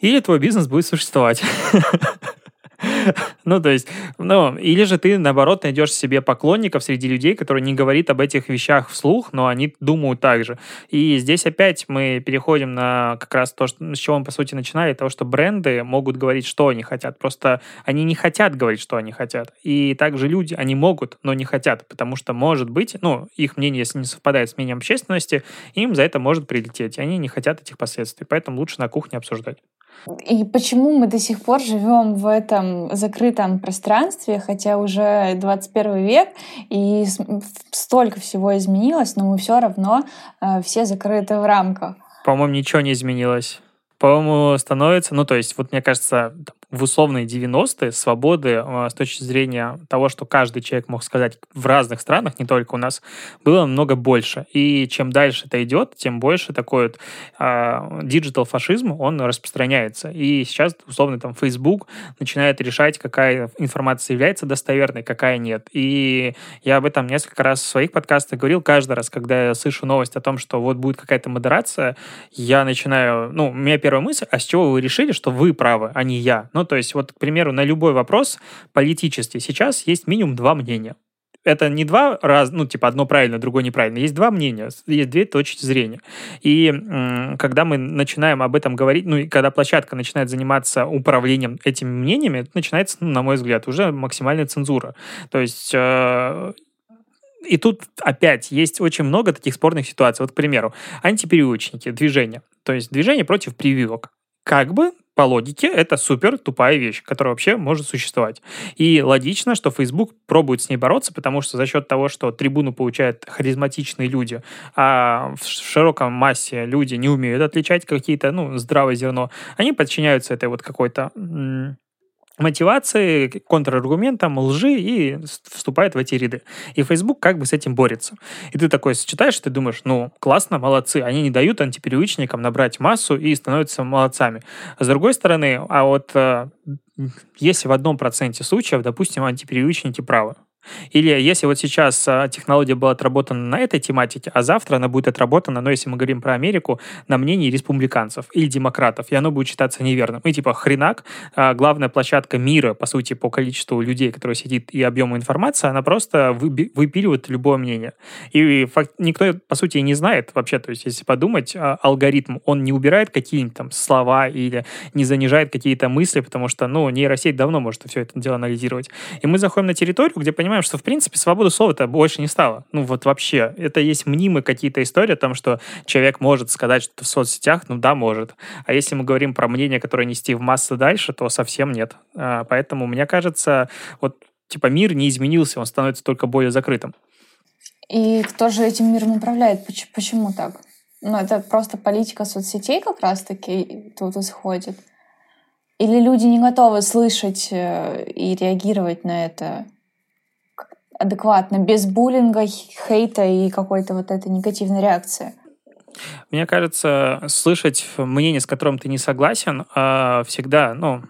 или твой бизнес будет существовать. Ну, то есть, ну, или же ты, наоборот, найдешь себе поклонников среди людей, которые не говорят об этих вещах вслух, но они думают так же. И здесь опять мы переходим на как раз то, с чего мы, по сути, начинали, того, что бренды могут говорить, что они хотят. Просто они не хотят говорить, что они хотят. И также люди, они могут, но не хотят, потому что, может быть, ну, их мнение, если не совпадает с мнением общественности, им за это может прилететь. И они не хотят этих последствий. Поэтому лучше на кухне обсуждать. И почему мы до сих пор живем в этом закрытом пространстве, хотя уже 21 век, и столько всего изменилось, но мы все равно э, все закрыты в рамках. По-моему, ничего не изменилось по-моему, становится, ну, то есть, вот мне кажется, в условные 90-е свободы э, с точки зрения того, что каждый человек мог сказать в разных странах, не только у нас, было много больше. И чем дальше это идет, тем больше такой вот digital-фашизм, он распространяется. И сейчас, условно, там, Facebook начинает решать, какая информация является достоверной, какая нет. И я об этом несколько раз в своих подкастах говорил. Каждый раз, когда я слышу новость о том, что вот будет какая-то модерация, я начинаю, ну, у меня первая мысль, а с чего вы решили, что вы правы, а не я? Ну, то есть, вот, к примеру, на любой вопрос политический сейчас есть минимум два мнения. Это не два раз, ну, типа, одно правильно, другое неправильно. Есть два мнения, есть две точки зрения. И когда мы начинаем об этом говорить, ну, и когда площадка начинает заниматься управлением этими мнениями, это начинается, ну, на мой взгляд, уже максимальная цензура. То есть э, и тут опять есть очень много таких спорных ситуаций. Вот, к примеру, антипрививочники, движение. То есть движение против прививок. Как бы по логике, это супер тупая вещь, которая вообще может существовать. И логично, что Facebook пробует с ней бороться, потому что за счет того, что трибуну получают харизматичные люди, а в широком массе люди не умеют отличать какие-то, ну, здравое зерно, они подчиняются этой вот какой-то мотивации, контраргументам, лжи и вступает в эти ряды. И Facebook как бы с этим борется. И ты такой читаешь, ты думаешь, ну, классно, молодцы, они не дают антипривычникам набрать массу и становятся молодцами. А с другой стороны, а вот э, если в одном проценте случаев, допустим, антипривычники правы, или если вот сейчас а, технология была отработана на этой тематике, а завтра она будет отработана, но если мы говорим про Америку, на мнении республиканцев или демократов, и оно будет считаться неверным. И типа хренак, а, главная площадка мира, по сути, по количеству людей, которые сидит и объему информации, она просто выпиливает любое мнение. И никто, по сути, не знает вообще, то есть если подумать, а, алгоритм, он не убирает какие-нибудь там слова или не занижает какие-то мысли, потому что, ну, нейросеть давно может все это дело анализировать. И мы заходим на территорию, где понимаем, понимаем, что, в принципе, свободы слова-то больше не стало. Ну, вот вообще. Это есть мнимые какие-то истории о том, что человек может сказать что-то в соцсетях, ну да, может. А если мы говорим про мнение, которое нести в массы дальше, то совсем нет. А, поэтому, мне кажется, вот, типа, мир не изменился, он становится только более закрытым. И кто же этим миром управляет? Почему так? Ну, это просто политика соцсетей как раз-таки тут исходит? Или люди не готовы слышать э, и реагировать на это? Адекватно, без буллинга, хейта и какой-то вот этой негативной реакции? Мне кажется, слышать мнение, с которым ты не согласен, а, всегда, ну,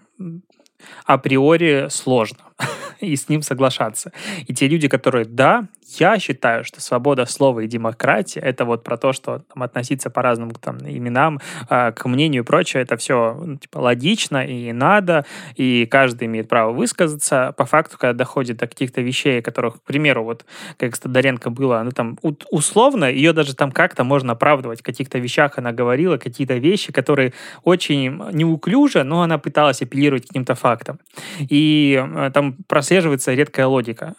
априори сложно [laughs] и с ним соглашаться. И те люди, которые, да, я считаю, что свобода слова и демократия — это вот про то, что там, относиться по разным там, именам, э, к мнению и прочее, это все ну, типа, логично и надо, и каждый имеет право высказаться. По факту, когда доходит до каких-то вещей, которых, к примеру, вот как с Тодоренко было, ну там условно, ее даже там как-то можно оправдывать. В каких-то вещах она говорила какие-то вещи, которые очень неуклюже, но она пыталась апеллировать к каким-то фактам. И э, там прослеживается редкая логика.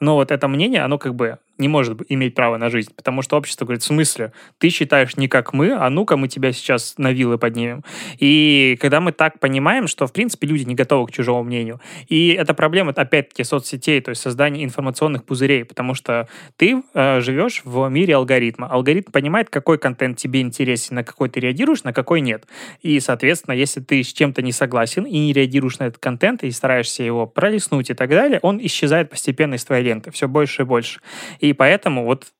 Но вот это мнение, оно как бы не может иметь право на жизнь, потому что общество говорит, в смысле, ты считаешь не как мы, а ну-ка мы тебя сейчас на вилы поднимем. И когда мы так понимаем, что, в принципе, люди не готовы к чужому мнению, и это проблема, опять-таки, соцсетей, то есть создание информационных пузырей, потому что ты э, живешь в мире алгоритма. Алгоритм понимает, какой контент тебе интересен, на какой ты реагируешь, на какой нет. И, соответственно, если ты с чем-то не согласен и не реагируешь на этот контент, и стараешься его пролистнуть и так далее, он исчезает постепенно из твоей ленты, все больше и больше. Поэтому вот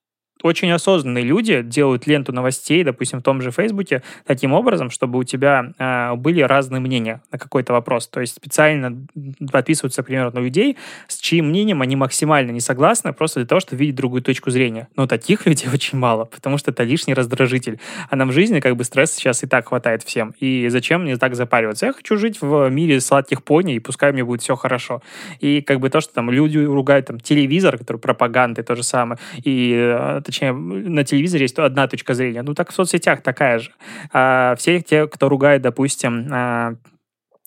очень осознанные люди делают ленту новостей, допустим, в том же Фейсбуке, таким образом, чтобы у тебя э, были разные мнения на какой-то вопрос. То есть специально подписываются, например, на людей, с чьим мнением они максимально не согласны, просто для того, чтобы видеть другую точку зрения. Но таких людей [laughs] очень мало, потому что это лишний раздражитель. А нам в жизни как бы стресс сейчас и так хватает всем. И зачем мне так запариваться? Я хочу жить в мире сладких пони, и пускай мне будет все хорошо. И как бы то, что там люди ругают там телевизор, который пропаганда, то же самое, и э, точнее, на телевизоре есть одна точка зрения. Ну, так в соцсетях такая же. А все те, кто ругает, допустим, а,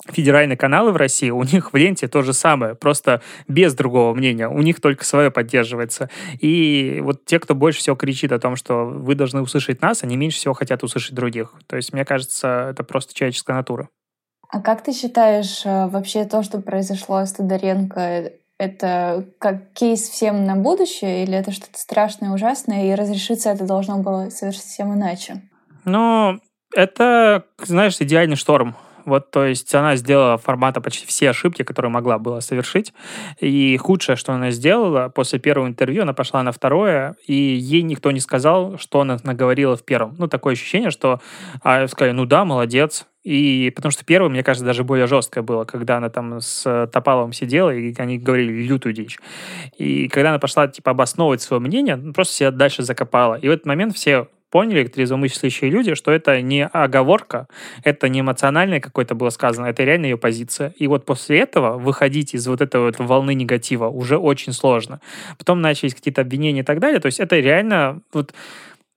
федеральные каналы в России, у них в ленте то же самое, просто без другого мнения. У них только свое поддерживается. И вот те, кто больше всего кричит о том, что вы должны услышать нас, они меньше всего хотят услышать других. То есть, мне кажется, это просто человеческая натура. А как ты считаешь, э, вообще то, что произошло с Тодоренко, это как кейс всем на будущее, или это что-то страшное, ужасное, и разрешиться это должно было совсем иначе? Ну, это, знаешь, идеальный шторм. Вот, то есть она сделала формата почти все ошибки, которые могла была совершить. И худшее, что она сделала, после первого интервью она пошла на второе, и ей никто не сказал, что она наговорила в первом. Ну, такое ощущение, что а, сказали, ну да, молодец, и потому что первым, мне кажется, даже более жесткое было, когда она там с Топаловым сидела, и они говорили лютую дичь. И когда она пошла, типа, обосновывать свое мнение, ну, просто себя дальше закопала. И в этот момент все поняли, трезвомыслящие люди, что это не оговорка, это не эмоциональное какое-то было сказано, это реально ее позиция. И вот после этого выходить из вот этой вот волны негатива уже очень сложно. Потом начались какие-то обвинения и так далее. То есть это реально вот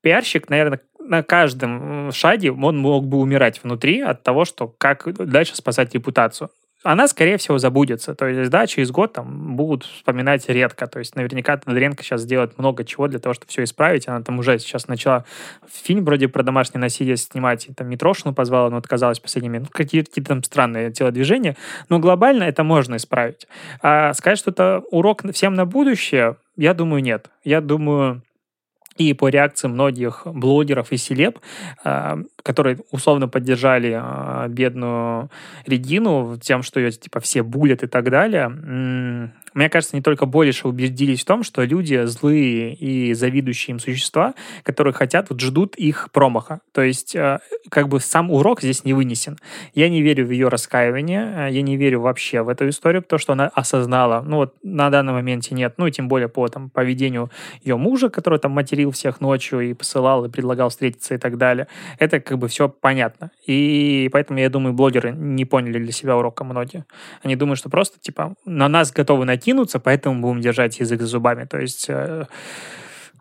пиарщик, наверное, на каждом шаге он мог бы умирать внутри от того, что как дальше спасать репутацию она, скорее всего, забудется. То есть, да, через год там будут вспоминать редко. То есть, наверняка Тодоренко сейчас сделает много чего для того, чтобы все исправить. Она там уже сейчас начала фильм вроде про домашнее насилие снимать, и там Митрошину позвала, но отказалась последними. Ну, какие-то какие там странные телодвижения. Но глобально это можно исправить. А сказать, что это урок всем на будущее, я думаю, нет. Я думаю, и по реакции многих блогеров и селеб, а, которые условно поддержали а, бедную Регину тем, что ее типа все булят и так далее, мне кажется, не только больше убедились в том, что люди злые и завидующие им существа, которые хотят, вот ждут их промаха. То есть, э, как бы сам урок здесь не вынесен. Я не верю в ее раскаивание, э, я не верю вообще в эту историю, потому что она осознала, ну вот на данном моменте нет, ну и тем более по там, поведению ее мужа, который там материл всех ночью и посылал, и предлагал встретиться и так далее. Это как бы все понятно. И поэтому, я думаю, блогеры не поняли для себя урока многие. Они думают, что просто, типа, на нас готовы найти накинуться, поэтому будем держать язык за зубами. То есть э,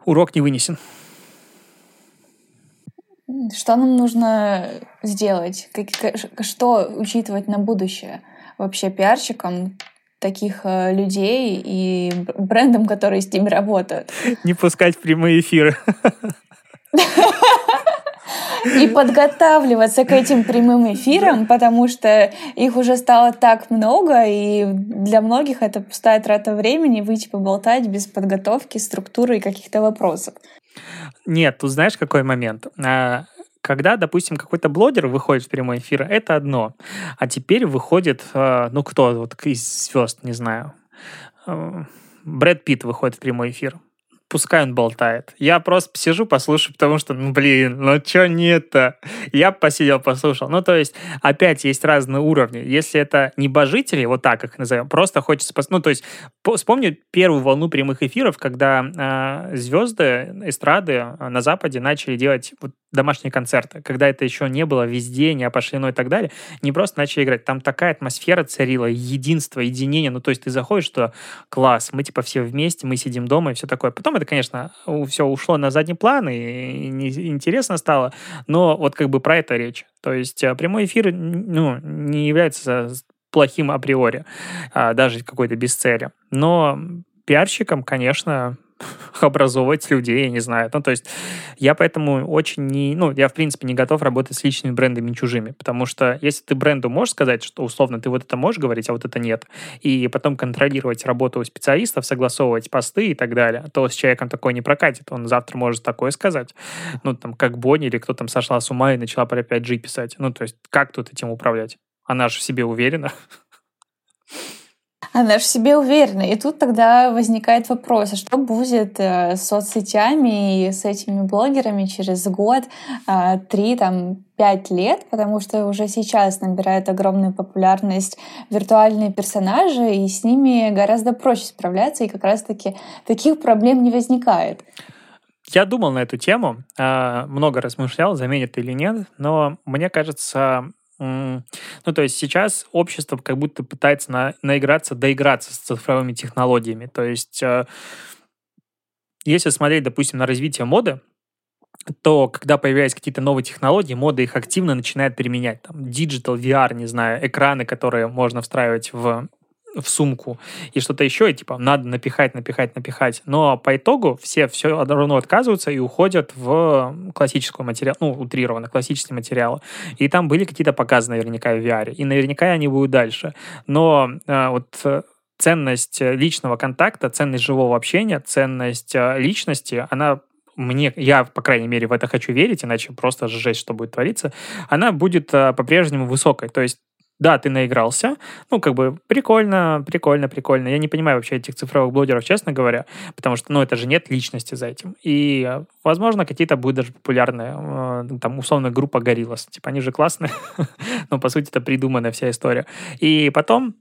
урок не вынесен. Что нам нужно сделать? Как, что учитывать на будущее вообще пиарщикам таких э, людей и брендам, которые с ними работают? Не пускать прямые эфиры. [laughs] и подготавливаться к этим прямым эфирам, потому что их уже стало так много, и для многих это пустая трата времени выйти поболтать без подготовки, структуры и каких-то вопросов. Нет, тут знаешь, какой момент? А, когда, допустим, какой-то блогер выходит в прямой эфир, это одно. А теперь выходит, а, ну кто вот из звезд, не знаю, а, Брэд Питт выходит в прямой эфир пускай он болтает. Я просто сижу, послушаю, потому что, ну, блин, ну что нет-то? Я посидел, послушал. Ну, то есть, опять есть разные уровни. Если это небожители, вот так их назовем, просто хочется... Ну, то есть, вспомню первую волну прямых эфиров, когда э, звезды эстрады на Западе начали делать вот домашние концерты, когда это еще не было везде, не опошлено и так далее, не просто начали играть. Там такая атмосфера царила, единство, единение. Ну, то есть ты заходишь, что класс, мы типа все вместе, мы сидим дома и все такое. Потом это, конечно, все ушло на задний план и интересно стало, но вот как бы про это речь. То есть э, прямой эфир, ну, не является плохим априори, а, даже какой-то без. Но пиарщикам, конечно, [laughs] образовывать людей, я не знаю. Ну, то есть я поэтому очень не... Ну, я, в принципе, не готов работать с личными брендами чужими, потому что если ты бренду можешь сказать, что, условно, ты вот это можешь говорить, а вот это нет, и потом контролировать работу специалистов, согласовывать посты и так далее, то с человеком такое не прокатит. Он завтра может такое сказать. Ну, там, как Бонни или кто там сошла с ума и начала про 5G писать. Ну, то есть как тут этим управлять? Она же в себе уверена. [laughs] Она же в себе уверена. И тут тогда возникает вопрос, а что будет э, с соцсетями и с этими блогерами через год, э, три, там, пять лет, потому что уже сейчас набирают огромную популярность виртуальные персонажи, и с ними гораздо проще справляться, и как раз-таки таких проблем не возникает. Я думал на эту тему, а, много размышлял, заменит или нет, но мне кажется, ну, то есть сейчас общество как будто пытается на, наиграться, доиграться с цифровыми технологиями. То есть, э, если смотреть, допустим, на развитие моды, то когда появляются какие-то новые технологии, мода их активно начинает применять. Там, digital, VR, не знаю, экраны, которые можно встраивать в в сумку и что-то еще, и типа надо напихать, напихать, напихать. Но по итогу все все равно отказываются и уходят в классическую материал, ну, утрированно, классические материалы. И там были какие-то показы наверняка в VR, и наверняка они будут дальше. Но э, вот ценность личного контакта, ценность живого общения, ценность э, личности, она мне, я, по крайней мере, в это хочу верить, иначе просто жесть, что будет твориться, она будет э, по-прежнему высокой. То есть да, ты наигрался, ну, как бы прикольно, прикольно, прикольно. Я не понимаю вообще этих цифровых блогеров, честно говоря, потому что, ну, это же нет личности за этим. И, возможно, какие-то будут даже популярные, э, там, условно, группа Гориллас. Типа, они же классные, [laughs] но, по сути, это придуманная вся история. И потом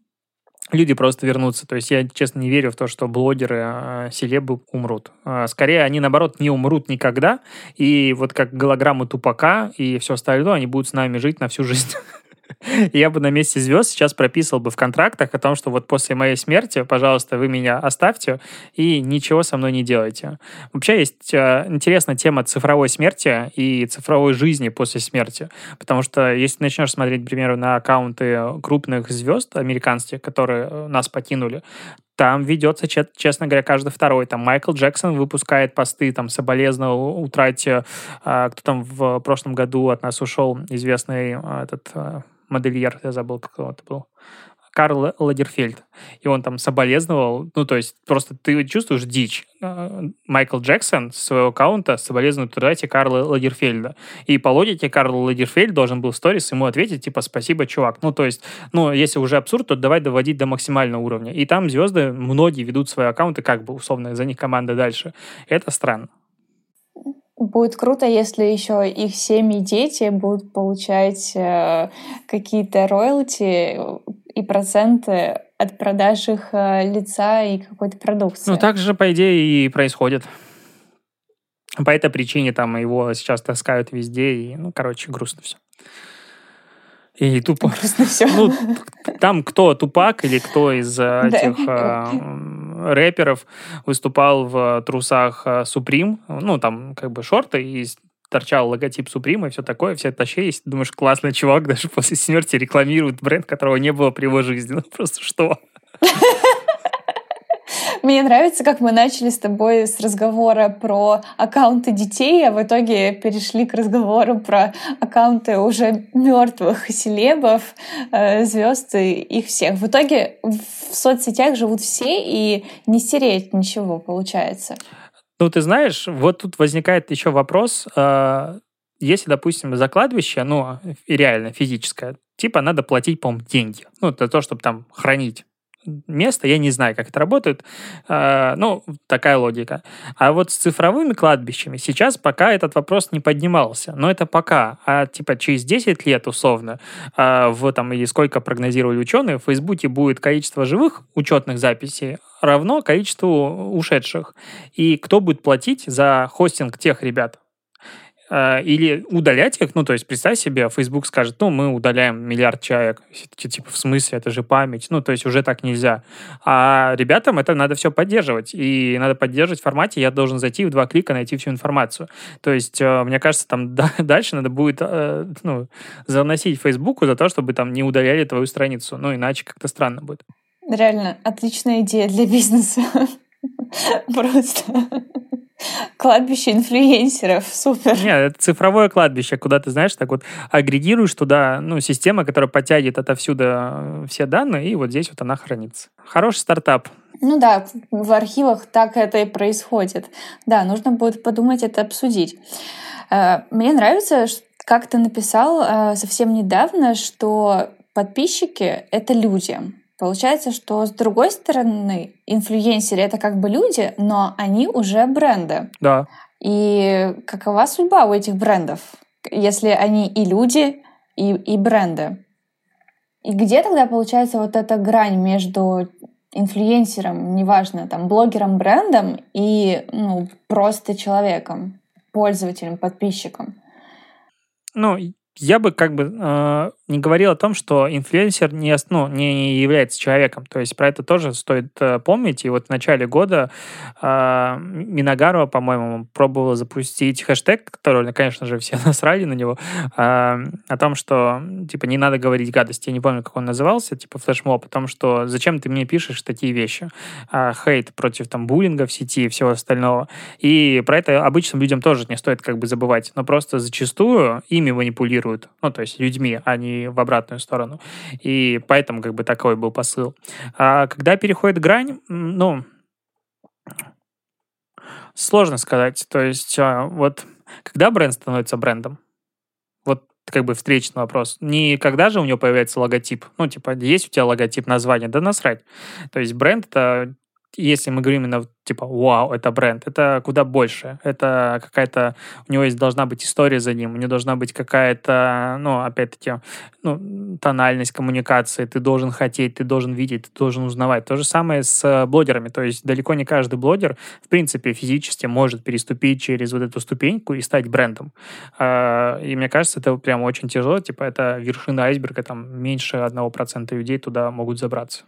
люди просто вернутся. То есть я, честно, не верю в то, что блогеры, э, селебы умрут. Э, скорее, они, наоборот, не умрут никогда. И вот как голограммы тупака и все остальное, они будут с нами жить на всю жизнь. [laughs] [laughs] Я бы на месте звезд сейчас прописывал бы в контрактах о том, что вот после моей смерти, пожалуйста, вы меня оставьте и ничего со мной не делайте. Вообще есть э, интересная тема цифровой смерти и цифровой жизни после смерти, потому что если начнешь смотреть, например, на аккаунты крупных звезд американских, которые э, нас покинули, там ведется, честно говоря, каждый второй. Там Майкл Джексон выпускает посты, там, соболезновал утрате. А, кто там в прошлом году от нас ушел, известный а, этот модельер, я забыл, кто это был. Карл Ладерфельд. И он там соболезновал. Ну, то есть просто ты чувствуешь дичь. А, Майкл Джексон с своего аккаунта соболезнует утрате Карла Ладерфельда. И по логике Карл Ладерфельд должен был в сторис ему ответить, типа, спасибо, чувак. Ну, то есть, ну, если уже абсурд, то давай доводить до максимального уровня. И там звезды, многие ведут свои аккаунты, как бы, условно, за них команда дальше. Это странно. Будет круто, если еще их семьи дети будут получать э, какие-то роялти и проценты от продаж их э, лица и какой-то продукции. Ну, так же, по идее, и происходит. По этой причине там его сейчас таскают везде, и, ну, короче, грустно все. И тупо... Грустно все. Ну, там кто, Тупак или кто из э, этих [laughs] рэперов выступал в трусах Supreme, ну, там как бы шорты и торчал логотип Supreme и все такое, все тащились. Думаешь, классный чувак [laughs] даже после смерти рекламирует бренд, которого не было при его жизни. Ну, просто что? [laughs] Мне нравится, как мы начали с тобой с разговора про аккаунты детей, а в итоге перешли к разговору про аккаунты уже мертвых селебов, э, звезд и их всех. В итоге в соцсетях живут все, и не стереть ничего получается. Ну, ты знаешь, вот тут возникает еще вопрос, э, если, допустим, за кладбище, ну, реально физическое, типа надо платить, по-моему, деньги. Ну, за то, чтобы там хранить место, я не знаю, как это работает. А, ну, такая логика. А вот с цифровыми кладбищами сейчас пока этот вопрос не поднимался. Но это пока. А типа через 10 лет, условно, а, в там, или сколько прогнозировали ученые, в Фейсбуке будет количество живых учетных записей равно количеству ушедших. И кто будет платить за хостинг тех ребят? А, или удалять их, ну, то есть представь себе, Facebook скажет, ну, мы удаляем миллиард человек, типа, в смысле, это же память, ну, то есть уже так нельзя. А ребятам это надо все поддерживать, и надо поддерживать в формате, я должен зайти в два клика, найти всю информацию. То есть, э, мне кажется, там [laughs] дальше надо будет, э, ну, заносить Фейсбуку за то, чтобы там не удаляли твою страницу, ну, иначе как-то странно будет. Реально, отличная идея для [laughs] бизнеса. Просто. Кладбище инфлюенсеров, супер. Нет, это цифровое кладбище, куда ты, знаешь, так вот агрегируешь туда, ну, система, которая подтягивает отовсюду э, все данные, и вот здесь вот она хранится. Хороший стартап. Ну да, в архивах так это и происходит. Да, нужно будет подумать, это обсудить. Э, мне нравится, как ты написал э, совсем недавно, что подписчики — это люди. Получается, что с другой стороны, инфлюенсеры это как бы люди, но они уже бренды. Да. И какова судьба у этих брендов, если они и люди, и, и бренды? И где тогда получается вот эта грань между инфлюенсером, неважно, там, блогером, брендом и ну, просто человеком, пользователем, подписчиком? Ну, я бы как бы э, не говорил о том, что инфлюенсер не, ну, не является человеком. То есть про это тоже стоит э, помнить. И вот в начале года э, Миногарова, по-моему, пробовала запустить хэштег, который, конечно же, все [laughs] насрали на него, э, о том, что типа не надо говорить гадости. Я не помню, как он назывался, типа флешмоб, о том, что зачем ты мне пишешь такие вещи. Э, хейт против там буллинга в сети и всего остального. И про это обычным людям тоже не стоит как бы забывать. Но просто зачастую ими манипулируют ну, то есть людьми, а не в обратную сторону. И поэтому как бы такой был посыл. А когда переходит грань, ну, сложно сказать. То есть а, вот когда бренд становится брендом? Вот как бы встречный вопрос. Не когда же у него появляется логотип. Ну, типа, есть у тебя логотип названия? Да насрать. То есть бренд — это если мы говорим именно типа вау, это бренд, это куда больше. Это какая-то, у него есть, должна быть история за ним, у него должна быть какая-то, ну, опять-таки, ну, тональность коммуникации, ты должен хотеть, ты должен видеть, ты должен узнавать. То же самое с э, блогерами, то есть далеко не каждый блогер, в принципе, физически может переступить через вот эту ступеньку и стать брендом. А, и мне кажется, это прям очень тяжело, типа это вершина айсберга, там меньше одного процента людей туда могут забраться.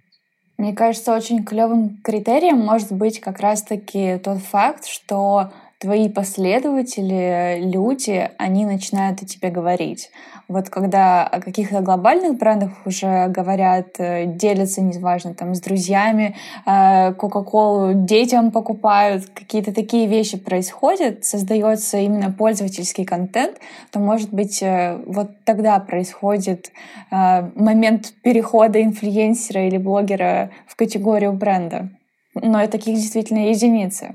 Мне кажется, очень клевым критерием может быть как раз-таки тот факт, что твои последователи, люди, они начинают о тебе говорить. Вот когда о каких-то глобальных брендах уже говорят, э, делятся, неважно, там, с друзьями, э, Кока-Колу детям покупают, какие-то такие вещи происходят, создается именно пользовательский контент, то, может быть, э, вот тогда происходит момент перехода инфлюенсера или блогера в категорию бренда. Но таких действительно единицы.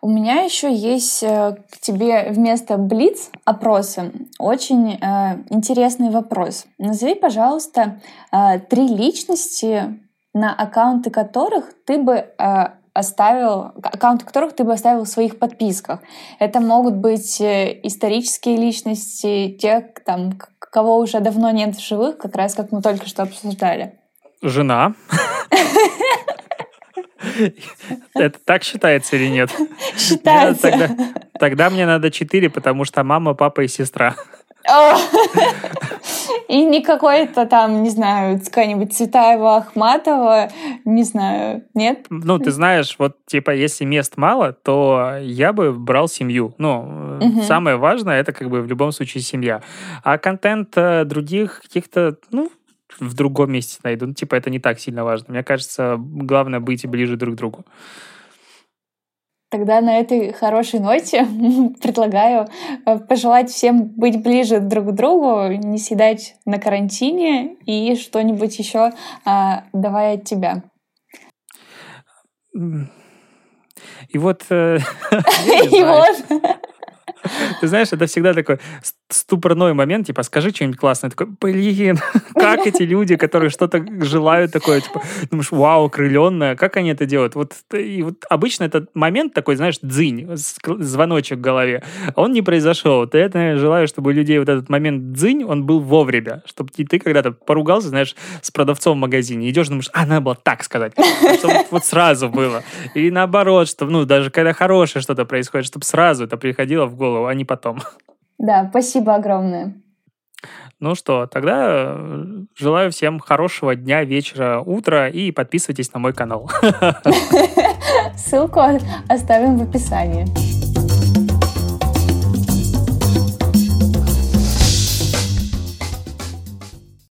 У меня еще есть э, к тебе вместо блиц опроса очень э, интересный вопрос. Назови, пожалуйста, э, три личности, на аккаунты которых ты бы э, оставил, аккаунты которых ты бы оставил в своих подписках. Это могут быть э, исторические личности, те, там, кого уже давно нет в живых, как раз как мы только что обсуждали. Жена. [laughs] Это так считается или нет? Считается. Тогда, тогда мне надо четыре, потому что мама, папа и сестра. И не какой-то там, не знаю, какая-нибудь Цветаева, Ахматова, не знаю, нет? Ну, ты знаешь, вот, типа, если мест мало, то я бы брал семью. Ну, угу. самое важное, это как бы в любом случае семья. А контент э, других каких-то, ну, в другом месте найду. Ну, типа, это не так сильно важно. Мне кажется, главное быть ближе друг к другу. Тогда на этой хорошей ноте [laughs] предлагаю э, пожелать всем быть ближе друг к другу, не съедать на карантине и что-нибудь еще а, давай от тебя. И вот... Э, [laughs] [laughs] и вот... Ты знаешь, это всегда такой ступорной момент, типа, скажи что-нибудь классное. Такой, блин, [laughs] как эти люди, которые что-то желают такое, типа, думаешь, вау, окрыленное, как они это делают? Вот, и вот обычно этот момент такой, знаешь, дзынь, звоночек в голове, он не произошел. Ты это желаю, чтобы у людей вот этот момент дзынь, он был вовремя, чтобы ты когда-то поругался, знаешь, с продавцом в магазине, идешь, думаешь, а, надо было так сказать, чтобы вот сразу было. И наоборот, чтобы, ну, даже когда хорошее что-то происходит, чтобы сразу это приходило в голову, а не потом. Да, спасибо огромное. Ну что, тогда э, желаю всем хорошего дня, вечера, утра и подписывайтесь на мой канал. [laughs] [laughs] Ссылку оставим в описании.